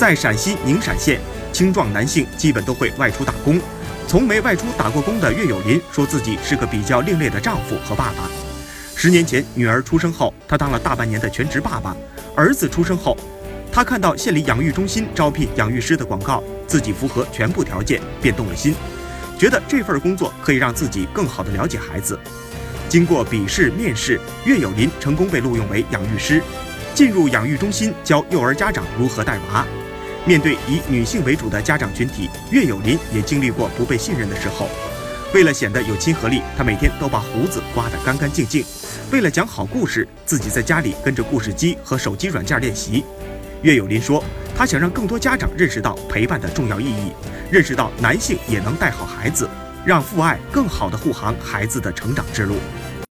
在陕西宁陕县，青壮男性基本都会外出打工。从没外出打过工的岳有林说自己是个比较另类的丈夫和爸爸。十年前，女儿出生后，他当了大半年的全职爸爸。儿子出生后，他看到县里养育中心招聘养育师的广告，自己符合全部条件，便动了心，觉得这份工作可以让自己更好地了解孩子。经过笔试、面试，岳有林成功被录用为养育师，进入养育中心教幼儿家长如何带娃。面对以女性为主的家长群体，岳有林也经历过不被信任的时候。为了显得有亲和力，他每天都把胡子刮得干干净净。为了讲好故事，自己在家里跟着故事机和手机软件练习。岳有林说，他想让更多家长认识到陪伴的重要意义，认识到男性也能带好孩子，让父爱更好地护航孩子的成长之路。